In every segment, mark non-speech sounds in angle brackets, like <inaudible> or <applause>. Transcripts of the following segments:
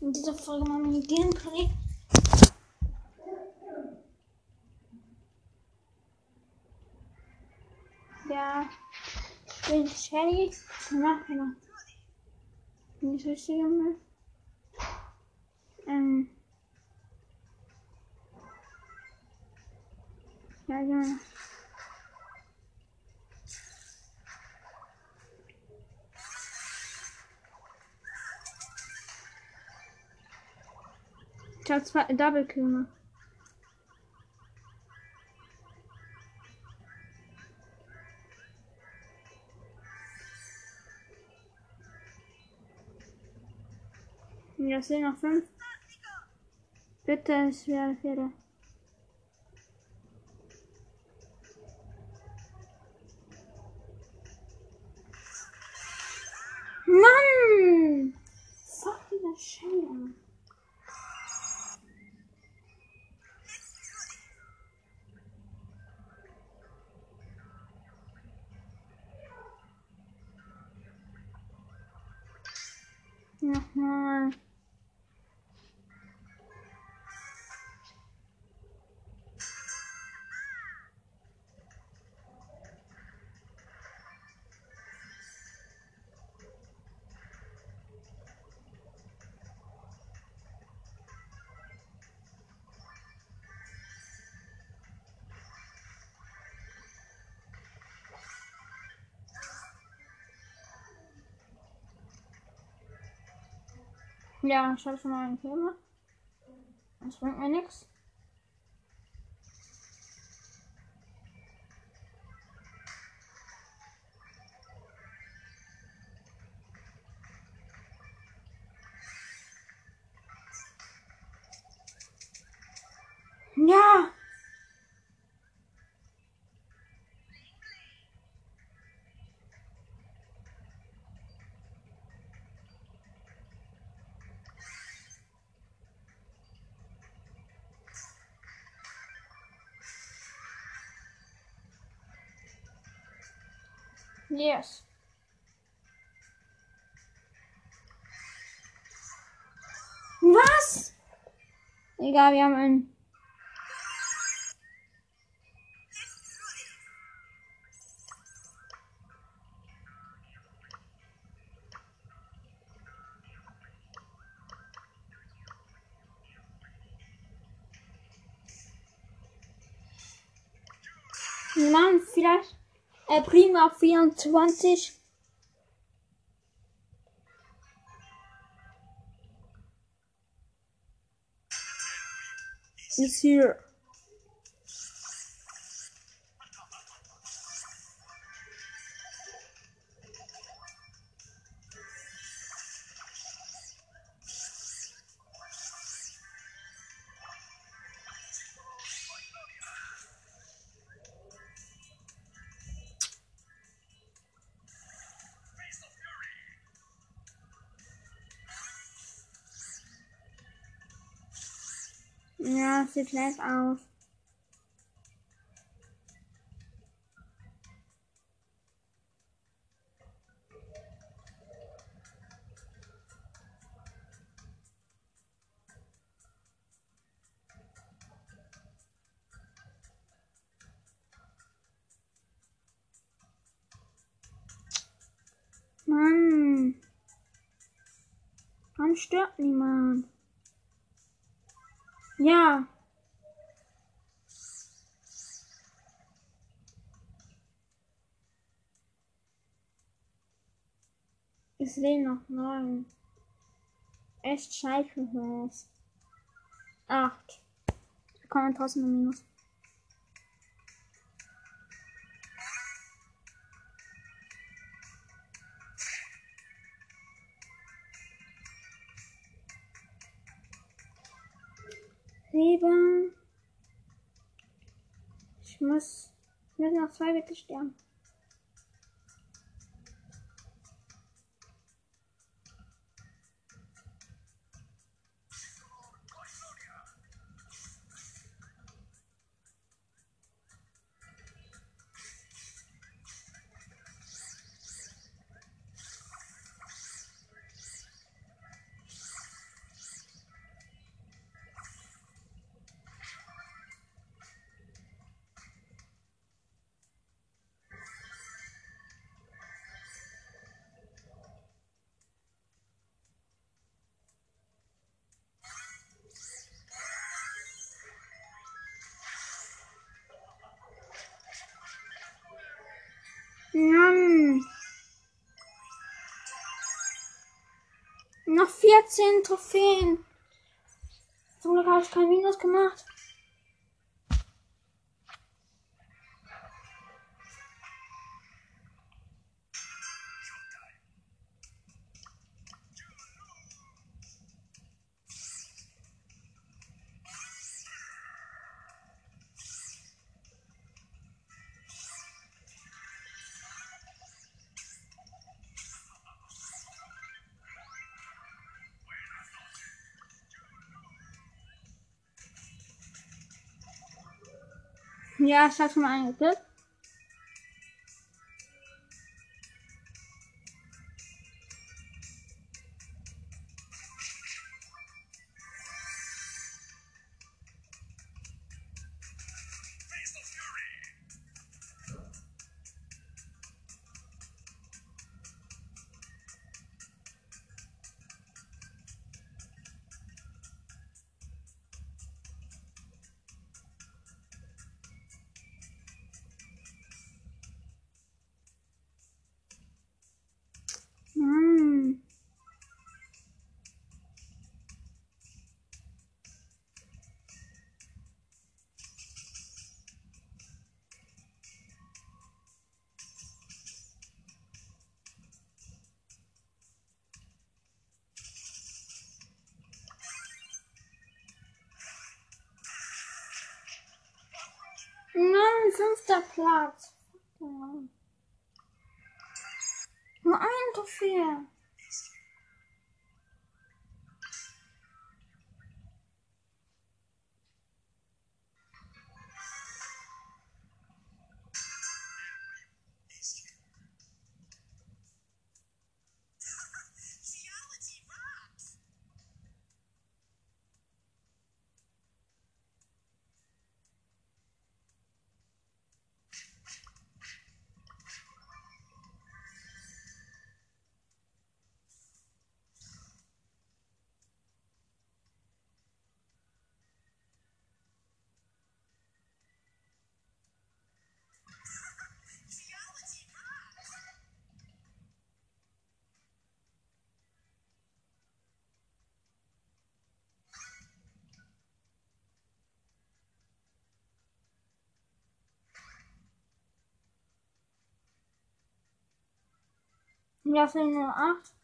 In dieser Folge machen wir Gameplay. Ja, ich bin Shelly. Danach noch. Bin ich richtig Junge? Ähm. Ja, Junge. Ich hab zwei Double Kill. Ja, sind noch fünf. Bitte, es wäre Fehler. Mann! Fuck dieser Scheiße. Ja, ich habe schon mal einen Thema. Das bringt mir nichts. Ja! Yes. Was? Egal, wir haben einen. Äh, Prima 24. Ist hier. Sieht gleich aus. Mann. Warum stört niemand? Ja. Es leben noch neun. Echt scheiße was. Acht. Wir kommen trotzdem ein Minus. Sieben. Ich muss. Ich muss noch zwei bitte sterben. Mann. Noch 14 Trophäen. Zum Glück habe ich kein Minus gemacht. Ja, ich habe schon mal eingeklickt. Fünfter Platz. Nur ein Trophäe. Ja, sind nur acht.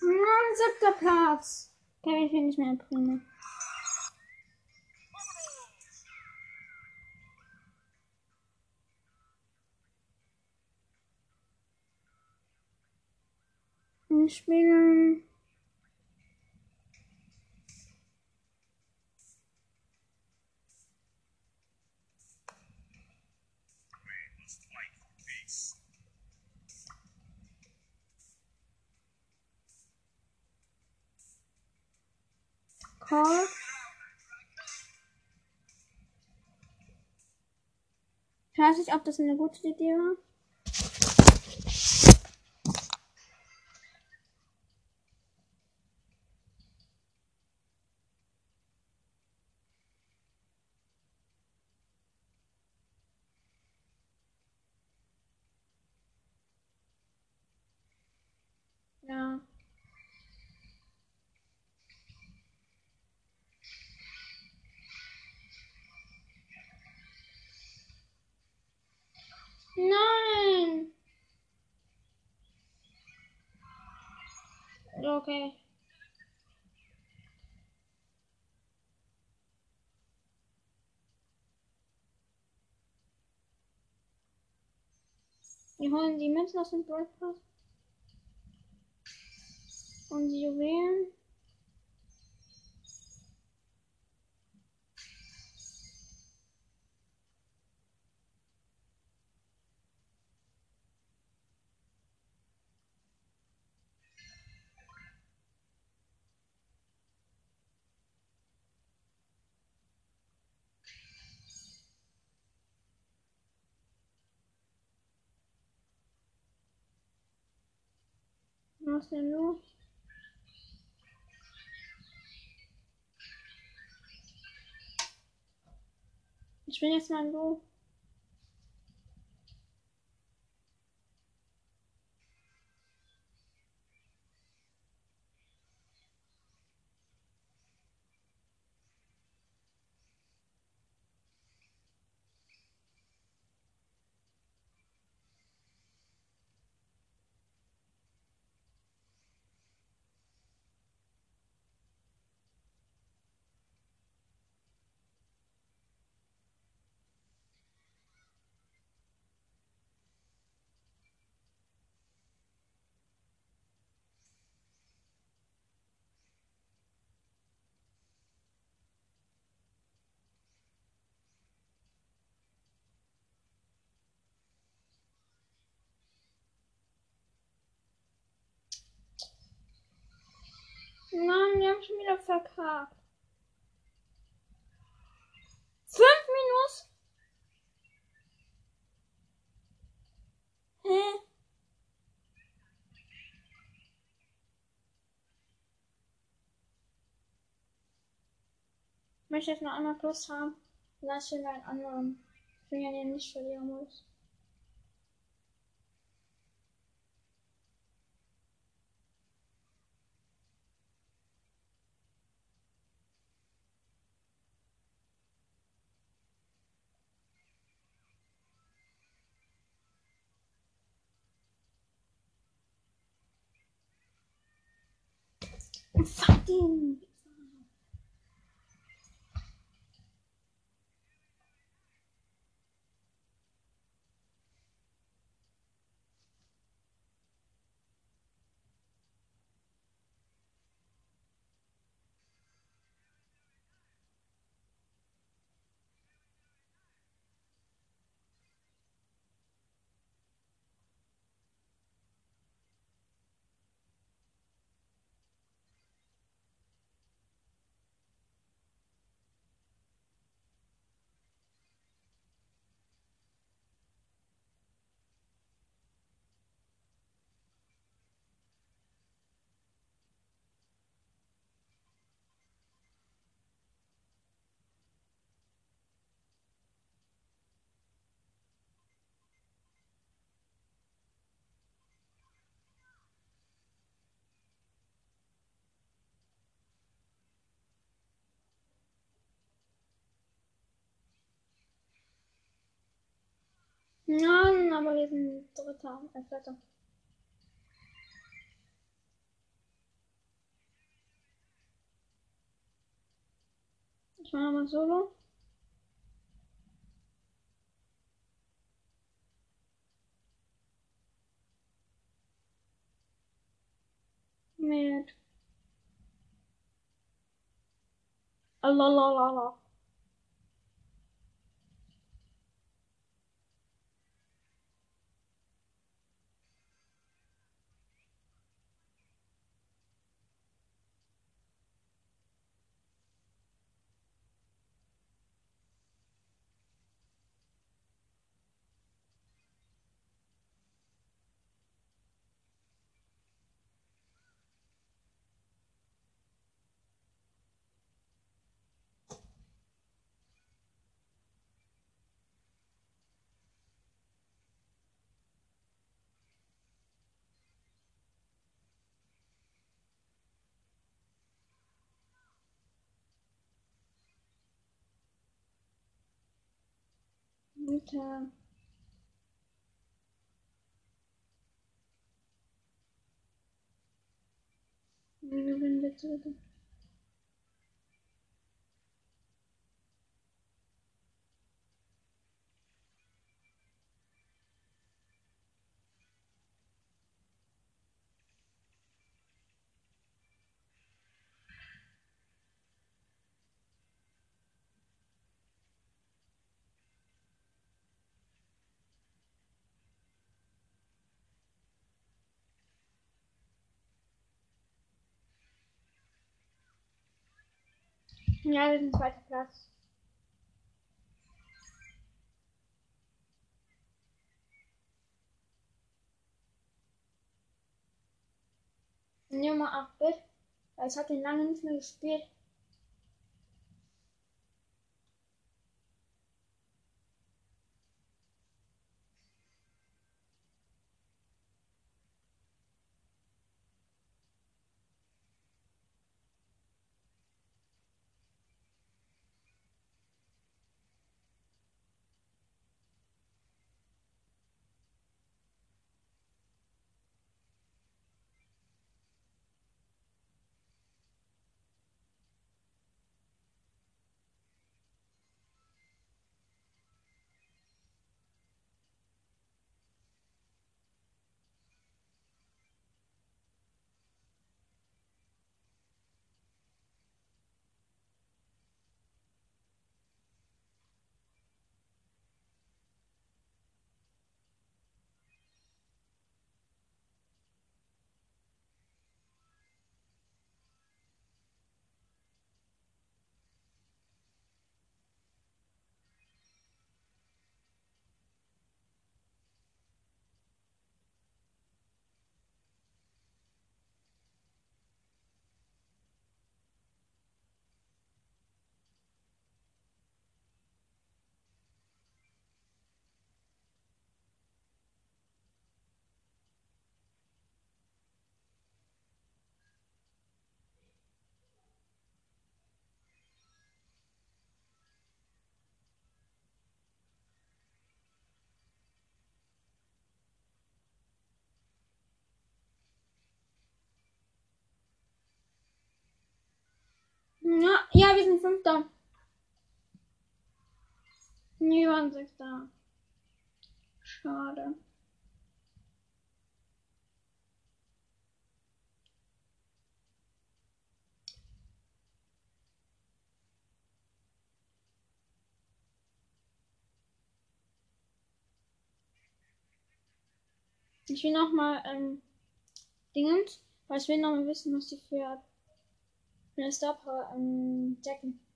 Nein, siebter Platz. Okay, ich will nicht mehr Prime. Wir spielen. Call. Ich weiß nicht, ob das eine gute Idee war. Ja. Nein! Okay. Wir holen die Münzen aus dem Pass. Und die Juwelen. was denn los? Ich bin jetzt mal so. Mann, wir haben schon wieder verkackt. Fünf Minus? Hä? Ich möchte jetzt noch einmal Plus haben. Lass ich einen anderen. Ich bin ja nicht verlieren muss. 定。Nein, aber wir sind dritter, äh, vierter. Ich mache mal solo. Mit. Lalalala. Bitte. Wir gewinnen bitte. Ja, wir sind zweiter Platz. Nummer 8 Bit. Ich habe den lange nicht mehr gespielt. Ja, wir sind Fünfter. Nee, wir waren Sechster. Schade. Ich will noch mal ähm, Dingens, weil ich will noch mal wissen, was die für eine Star Power ähm, decken. Ich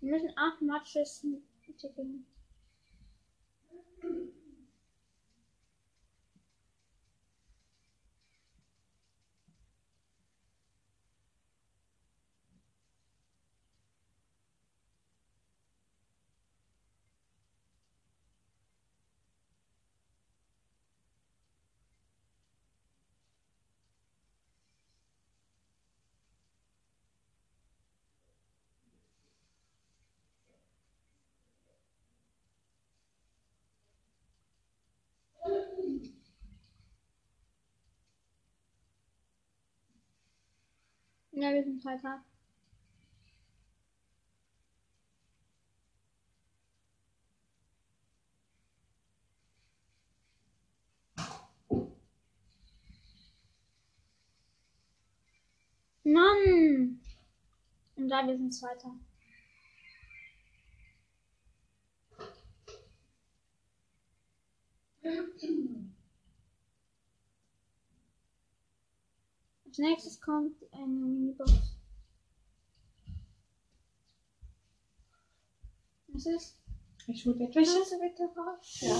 Wir müssen acht Matches tippen. Ja, wir sind weiter. Mann! Und da, wir sind Zweiter. <clears throat> Als nächstes kommt eine Minibox. Was ist? Ich hol Bettwäsche. Kannst du bitte raus? Ja.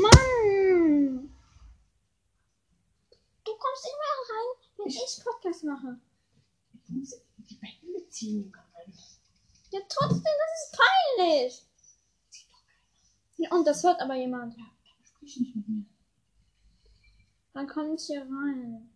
Mann! Du kommst immer rein, wenn Ich- ich Podcast mache. Ich muss die Betten beziehen können. Ja, trotzdem, das ist peinlich. Sieht doch keiner. Ja, und das hört aber jemand. Ja, dann sprich nicht mit mir. Dann kommt hier rein.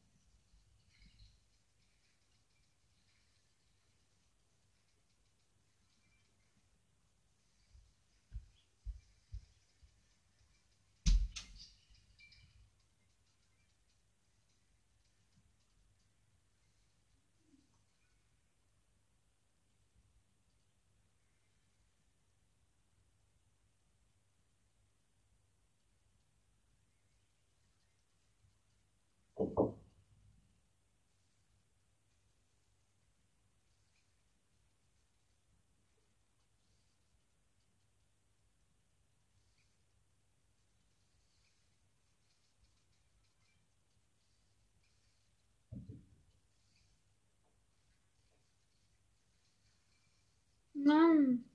Mann.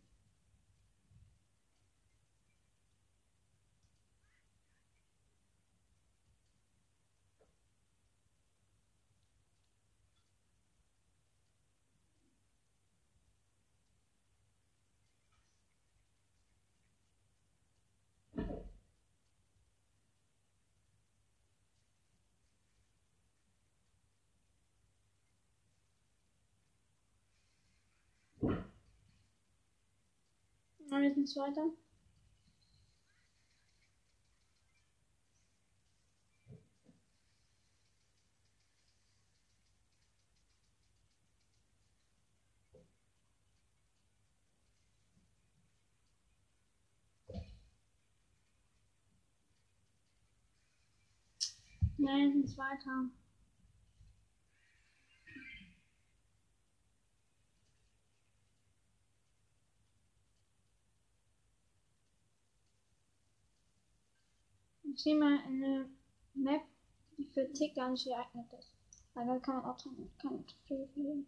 Und jetzt ein zweiter. Nein, ein zweiter. Ich sehe mal eine Map, die für Tick gar nicht geeignet ist. Weil da kann man auch dran, kann viel.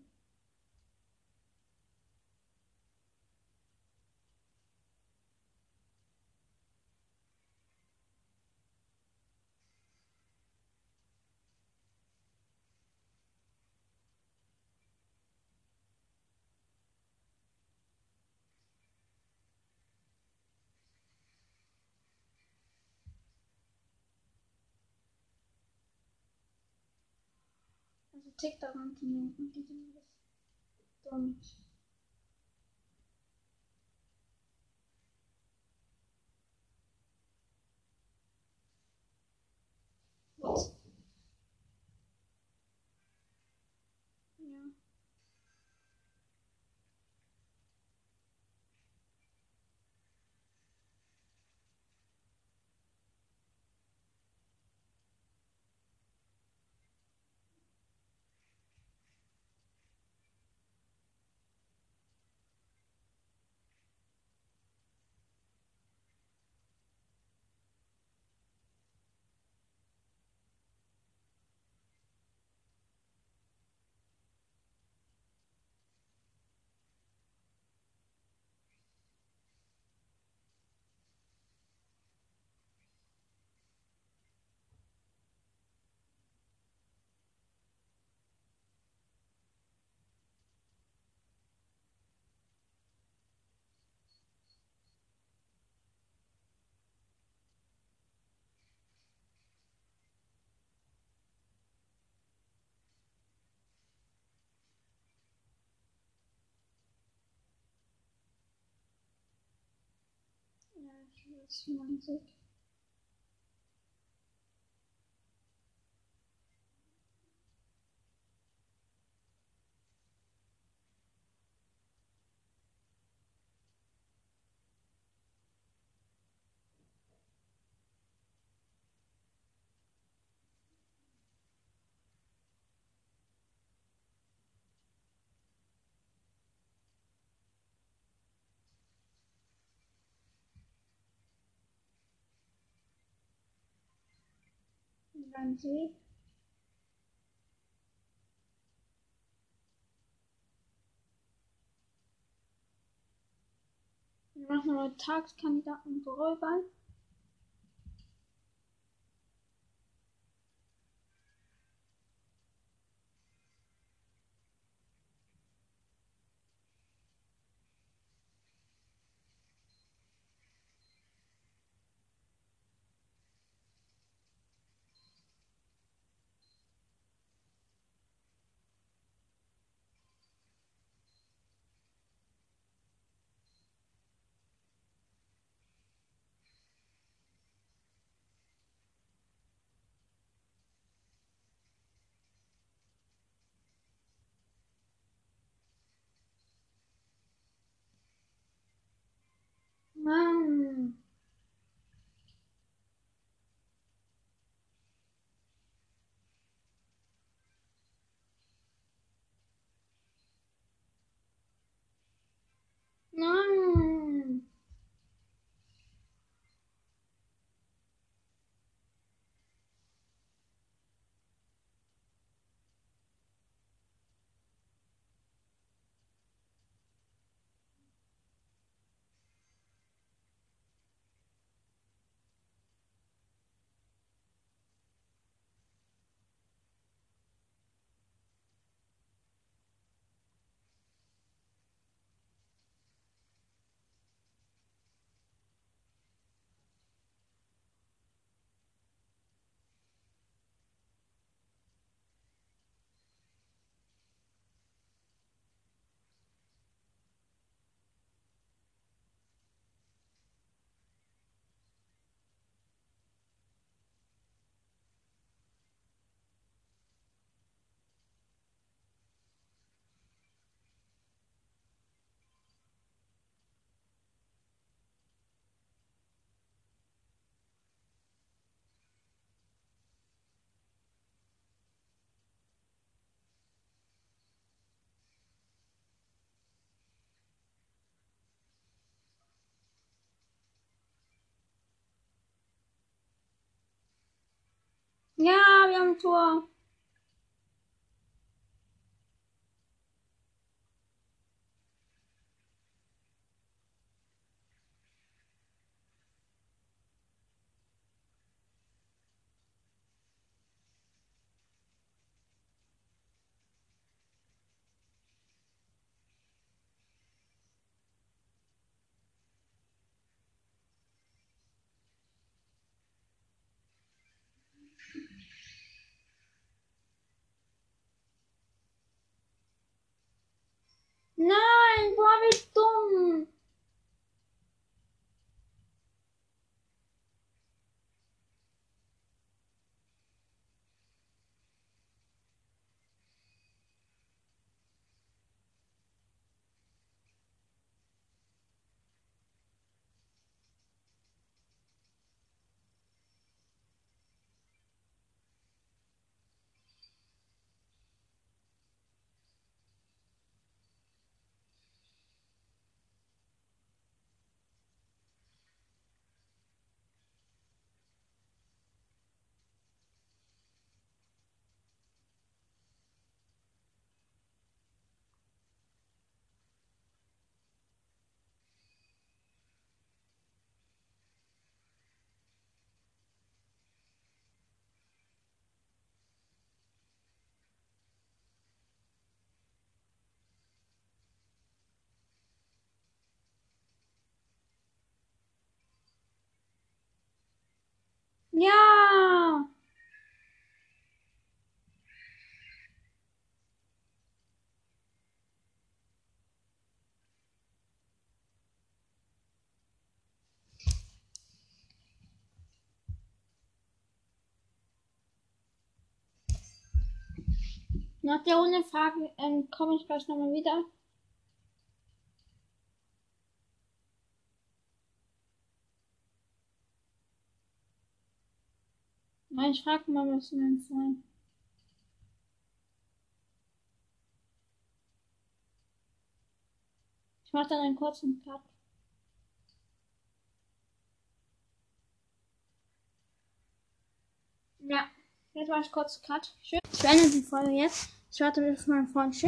Also Tick daran zu nehmen und die sind das dumm. What? 喜欢这个 25. Wir machen mal Tagskandidaten Berührung. Wir haben ein Ja. Nach der Runde Frage ähm, komme ich gleich nochmal wieder. Nein, ich frage mal, was denn sein. Ich mache dann einen kurzen Cut. Ja, jetzt mache ich kurz Cut. Schön. Ich beende die Folge jetzt. Ich warte bis mein Freund. Tschüss.